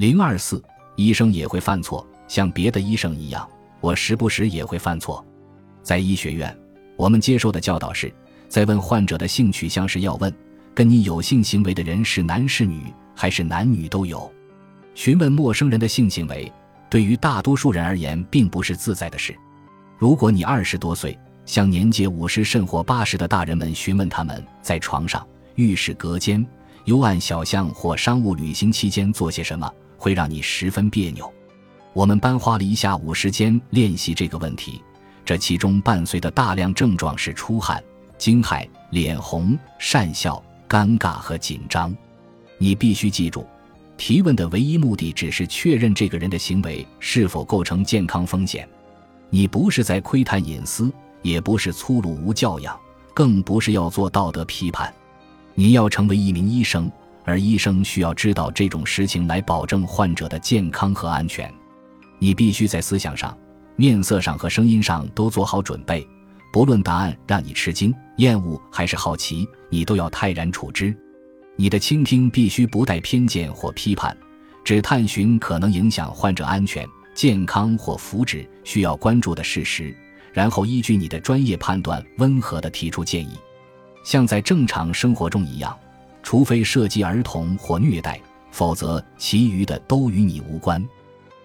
零二四，医生也会犯错，像别的医生一样，我时不时也会犯错。在医学院，我们接受的教导是，在问患者的性取向时，要问跟你有性行为的人是男是女，还是男女都有。询问陌生人的性行为，对于大多数人而言，并不是自在的事。如果你二十多岁，向年届五十甚或八十的大人们询问他们在床上、浴室隔间、幽暗小巷或商务旅行期间做些什么，会让你十分别扭。我们班花了一下午时间练习这个问题，这其中伴随的大量症状是出汗、惊骇、脸红、讪笑、尴尬和紧张。你必须记住，提问的唯一目的只是确认这个人的行为是否构成健康风险。你不是在窥探隐私。也不是粗鲁无教养，更不是要做道德批判。你要成为一名医生，而医生需要知道这种实情来保证患者的健康和安全。你必须在思想上、面色上和声音上都做好准备，不论答案让你吃惊、厌恶还是好奇，你都要泰然处之。你的倾听必须不带偏见或批判，只探寻可能影响患者安全、健康或福祉需要关注的事实。然后依据你的专业判断，温和地提出建议，像在正常生活中一样，除非涉及儿童或虐待，否则其余的都与你无关。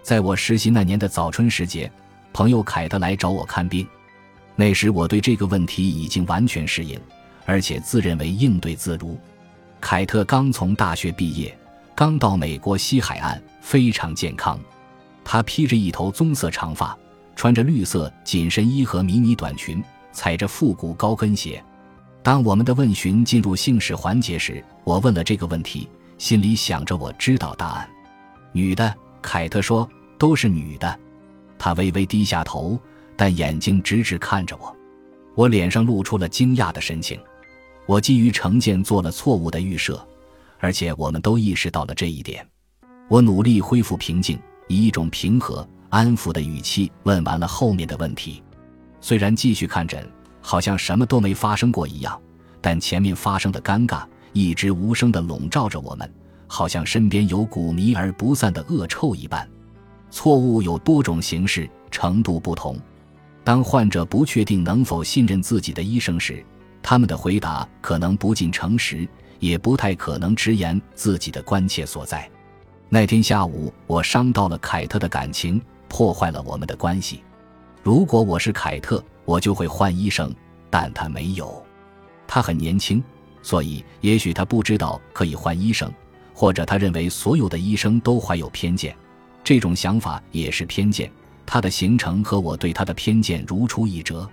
在我实习那年的早春时节，朋友凯特来找我看病，那时我对这个问题已经完全适应，而且自认为应对自如。凯特刚从大学毕业，刚到美国西海岸，非常健康，他披着一头棕色长发。穿着绿色紧身衣和迷你短裙，踩着复古高跟鞋。当我们的问询进入姓氏环节时，我问了这个问题，心里想着我知道答案。女的，凯特说，都是女的。她微微低下头，但眼睛直直看着我。我脸上露出了惊讶的神情。我基于成见做了错误的预设，而且我们都意识到了这一点。我努力恢复平静，以一种平和。安抚的语气问完了后面的问题，虽然继续看诊，好像什么都没发生过一样，但前面发生的尴尬一直无声地笼罩着我们，好像身边有股弥而不散的恶臭一般。错误有多种形式，程度不同。当患者不确定能否信任自己的医生时，他们的回答可能不尽诚实，也不太可能直言自己的关切所在。那天下午，我伤到了凯特的感情。破坏了我们的关系。如果我是凯特，我就会换医生，但他没有。他很年轻，所以也许他不知道可以换医生，或者他认为所有的医生都怀有偏见。这种想法也是偏见。他的行程和我对他的偏见如出一辙。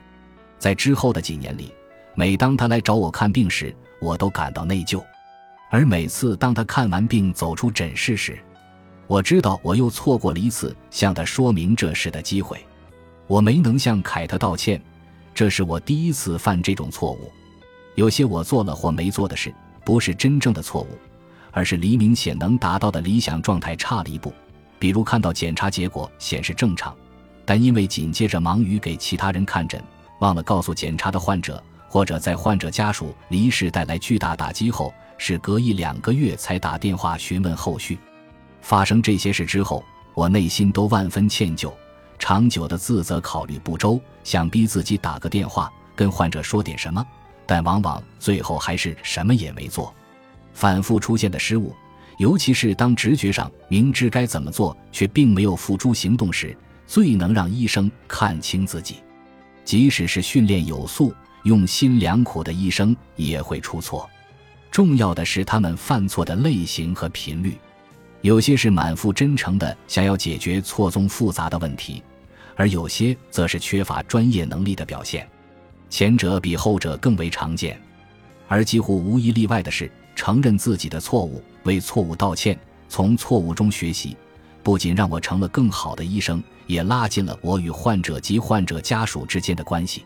在之后的几年里，每当他来找我看病时，我都感到内疚。而每次当他看完病走出诊室时，我知道我又错过了一次向他说明这事的机会，我没能向凯特道歉，这是我第一次犯这种错误。有些我做了或没做的事，不是真正的错误，而是离明显能达到的理想状态差了一步。比如看到检查结果显示正常，但因为紧接着忙于给其他人看诊，忘了告诉检查的患者，或者在患者家属离世带来巨大打击后，是隔一两个月才打电话询问后续。发生这些事之后，我内心都万分歉疚，长久的自责，考虑不周，想逼自己打个电话跟患者说点什么，但往往最后还是什么也没做。反复出现的失误，尤其是当直觉上明知该怎么做却并没有付诸行动时，最能让医生看清自己。即使是训练有素、用心良苦的医生也会出错。重要的是他们犯错的类型和频率。有些是满腹真诚的想要解决错综复杂的问题，而有些则是缺乏专业能力的表现。前者比后者更为常见，而几乎无一例外的是，承认自己的错误，为错误道歉，从错误中学习，不仅让我成了更好的医生，也拉近了我与患者及患者家属之间的关系。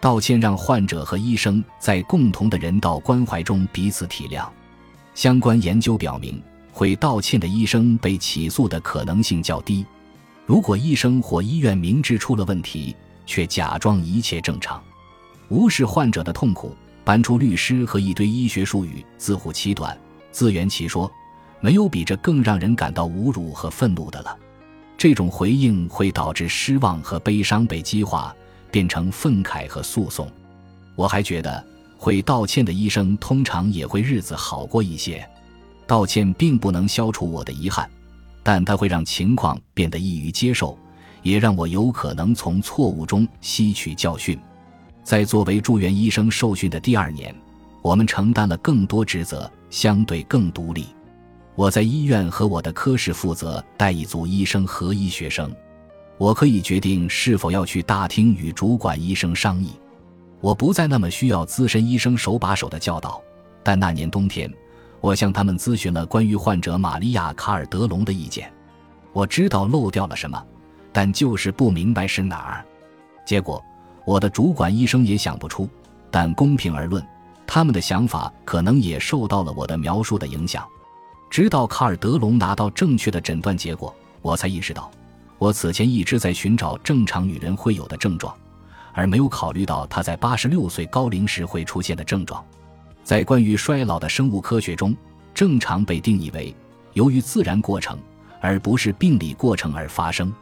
道歉让患者和医生在共同的人道关怀中彼此体谅。相关研究表明。会道歉的医生被起诉的可能性较低。如果医生或医院明知出了问题，却假装一切正常，无视患者的痛苦，搬出律师和一堆医学术语自护其短、自圆其说，没有比这更让人感到侮辱和愤怒的了。这种回应会导致失望和悲伤被激化，变成愤慨和诉讼。我还觉得，会道歉的医生通常也会日子好过一些。道歉并不能消除我的遗憾，但它会让情况变得易于接受，也让我有可能从错误中吸取教训。在作为住院医生受训的第二年，我们承担了更多职责，相对更独立。我在医院和我的科室负责带一组医生和医学生，我可以决定是否要去大厅与主管医生商议。我不再那么需要资深医生手把手的教导，但那年冬天，我向他们咨询了关于患者玛利亚·卡尔德隆的意见。我知道漏掉了什么，但就是不明白是哪儿。结果，我的主管医生也想不出。但公平而论，他们的想法可能也受到了我的描述的影响。直到卡尔德隆拿到正确的诊断结果，我才意识到，我此前一直在寻找正常女人会有的症状，而没有考虑到她在八十六岁高龄时会出现的症状。在关于衰老的生物科学中，正常被定义为由于自然过程而不是病理过程而发生。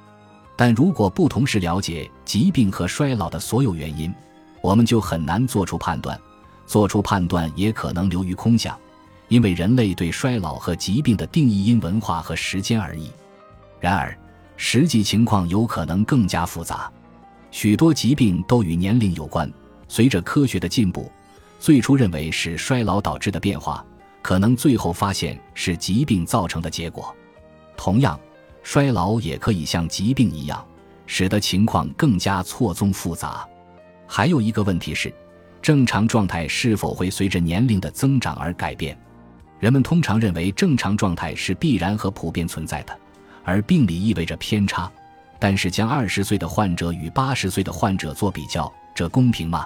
但如果不同时了解疾病和衰老的所有原因，我们就很难做出判断，做出判断也可能流于空想。因为人类对衰老和疾病的定义因文化和时间而异，然而实际情况有可能更加复杂。许多疾病都与年龄有关。随着科学的进步，最初认为是衰老导致的变化，可能最后发现是疾病造成的结果。同样，衰老也可以像疾病一样，使得情况更加错综复杂。还有一个问题是，正常状态是否会随着年龄的增长而改变？人们通常认为正常状态是必然和普遍存在的，而病理意味着偏差。但是，将二十岁的患者与八十岁的患者做比较，这公平吗？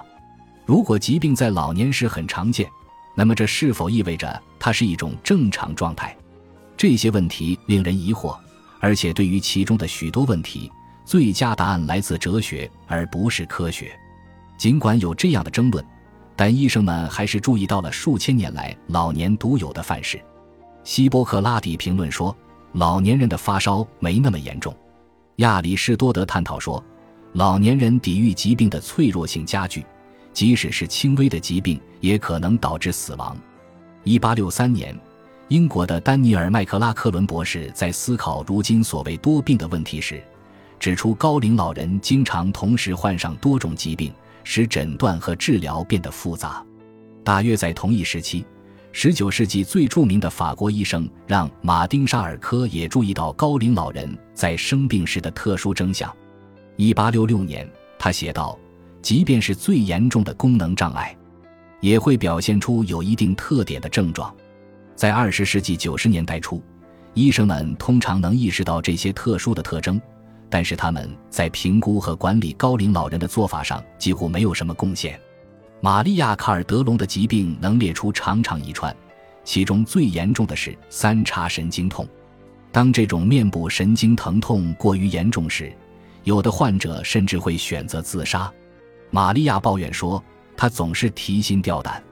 如果疾病在老年时很常见，那么这是否意味着它是一种正常状态？这些问题令人疑惑，而且对于其中的许多问题，最佳答案来自哲学而不是科学。尽管有这样的争论。但医生们还是注意到了数千年来老年独有的范式。希波克拉底评论说，老年人的发烧没那么严重。亚里士多德探讨说，老年人抵御疾病的脆弱性加剧，即使是轻微的疾病也可能导致死亡。一八六三年，英国的丹尼尔麦克拉克伦博士在思考如今所谓多病的问题时，指出高龄老人经常同时患上多种疾病。使诊断和治疗变得复杂。大约在同一时期，19世纪最著名的法国医生让·马丁·沙尔科也注意到高龄老人在生病时的特殊征象。1866年，他写道：“即便是最严重的功能障碍，也会表现出有一定特点的症状。”在二十世纪九十年代初，医生们通常能意识到这些特殊的特征。但是他们在评估和管理高龄老人的做法上几乎没有什么贡献。玛利亚·卡尔德隆的疾病能列出长长一串，其中最严重的是三叉神经痛。当这种面部神经疼痛过于严重时，有的患者甚至会选择自杀。玛利亚抱怨说，她总是提心吊胆。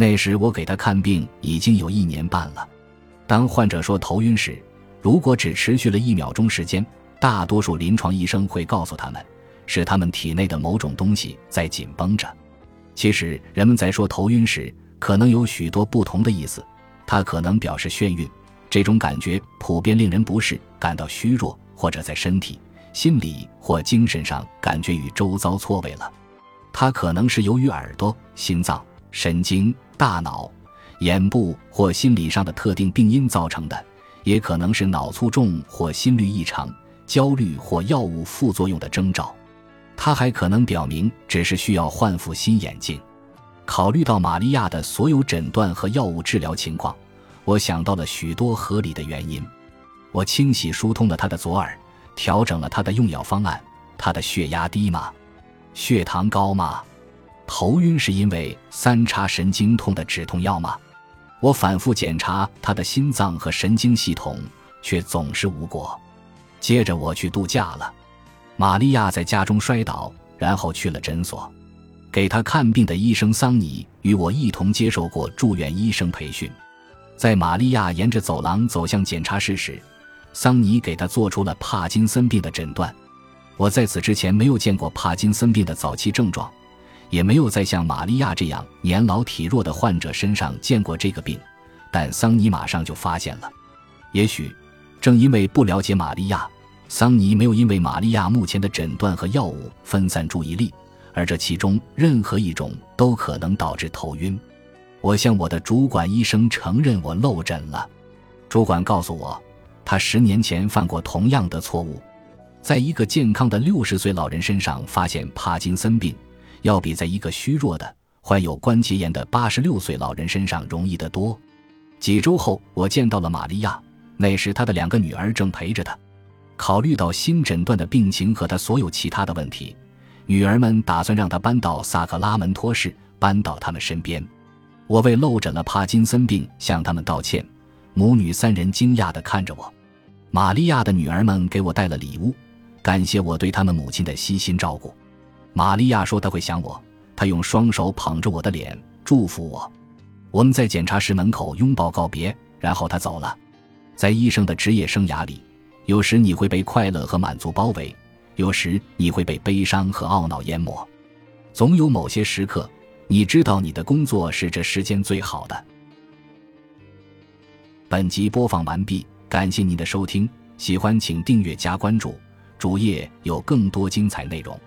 那时我给他看病已经有一年半了。当患者说头晕时，如果只持续了一秒钟时间。大多数临床医生会告诉他们，是他们体内的某种东西在紧绷着。其实，人们在说头晕时，可能有许多不同的意思。它可能表示眩晕，这种感觉普遍令人不适，感到虚弱，或者在身体、心理或精神上感觉与周遭错位了。它可能是由于耳朵、心脏、神经、大脑、眼部或心理上的特定病因造成的，也可能是脑卒中或心律异常。焦虑或药物副作用的征兆，它还可能表明只是需要换副新眼镜。考虑到玛利亚的所有诊断和药物治疗情况，我想到了许多合理的原因。我清洗疏通了她的左耳，调整了她的用药方案。她的血压低吗？血糖高吗？头晕是因为三叉神经痛的止痛药吗？我反复检查他的心脏和神经系统，却总是无果。接着我去度假了，玛利亚在家中摔倒，然后去了诊所。给他看病的医生桑尼与我一同接受过住院医生培训。在玛利亚沿着走廊走向检查室时，桑尼给她做出了帕金森病的诊断。我在此之前没有见过帕金森病的早期症状，也没有在像玛利亚这样年老体弱的患者身上见过这个病，但桑尼马上就发现了。也许，正因为不了解玛利亚，桑尼没有因为玛利亚目前的诊断和药物分散注意力，而这其中任何一种都可能导致头晕。我向我的主管医生承认我漏诊了，主管告诉我，他十年前犯过同样的错误。在一个健康的六十岁老人身上发现帕金森病，要比在一个虚弱的患有关节炎的八十六岁老人身上容易得多。几周后，我见到了玛利亚，那时她的两个女儿正陪着她。考虑到新诊断的病情和她所有其他的问题，女儿们打算让她搬到萨克拉门托市，搬到他们身边。我为漏诊了帕金森病向他们道歉。母女三人惊讶地看着我。玛利亚的女儿们给我带了礼物。感谢我对他们母亲的悉心照顾，玛利亚说她会想我。她用双手捧着我的脸，祝福我。我们在检查室门口拥抱告别，然后她走了。在医生的职业生涯里，有时你会被快乐和满足包围，有时你会被悲伤和懊恼淹没。总有某些时刻，你知道你的工作是这世间最好的。本集播放完毕，感谢您的收听，喜欢请订阅加关注。主页有更多精彩内容。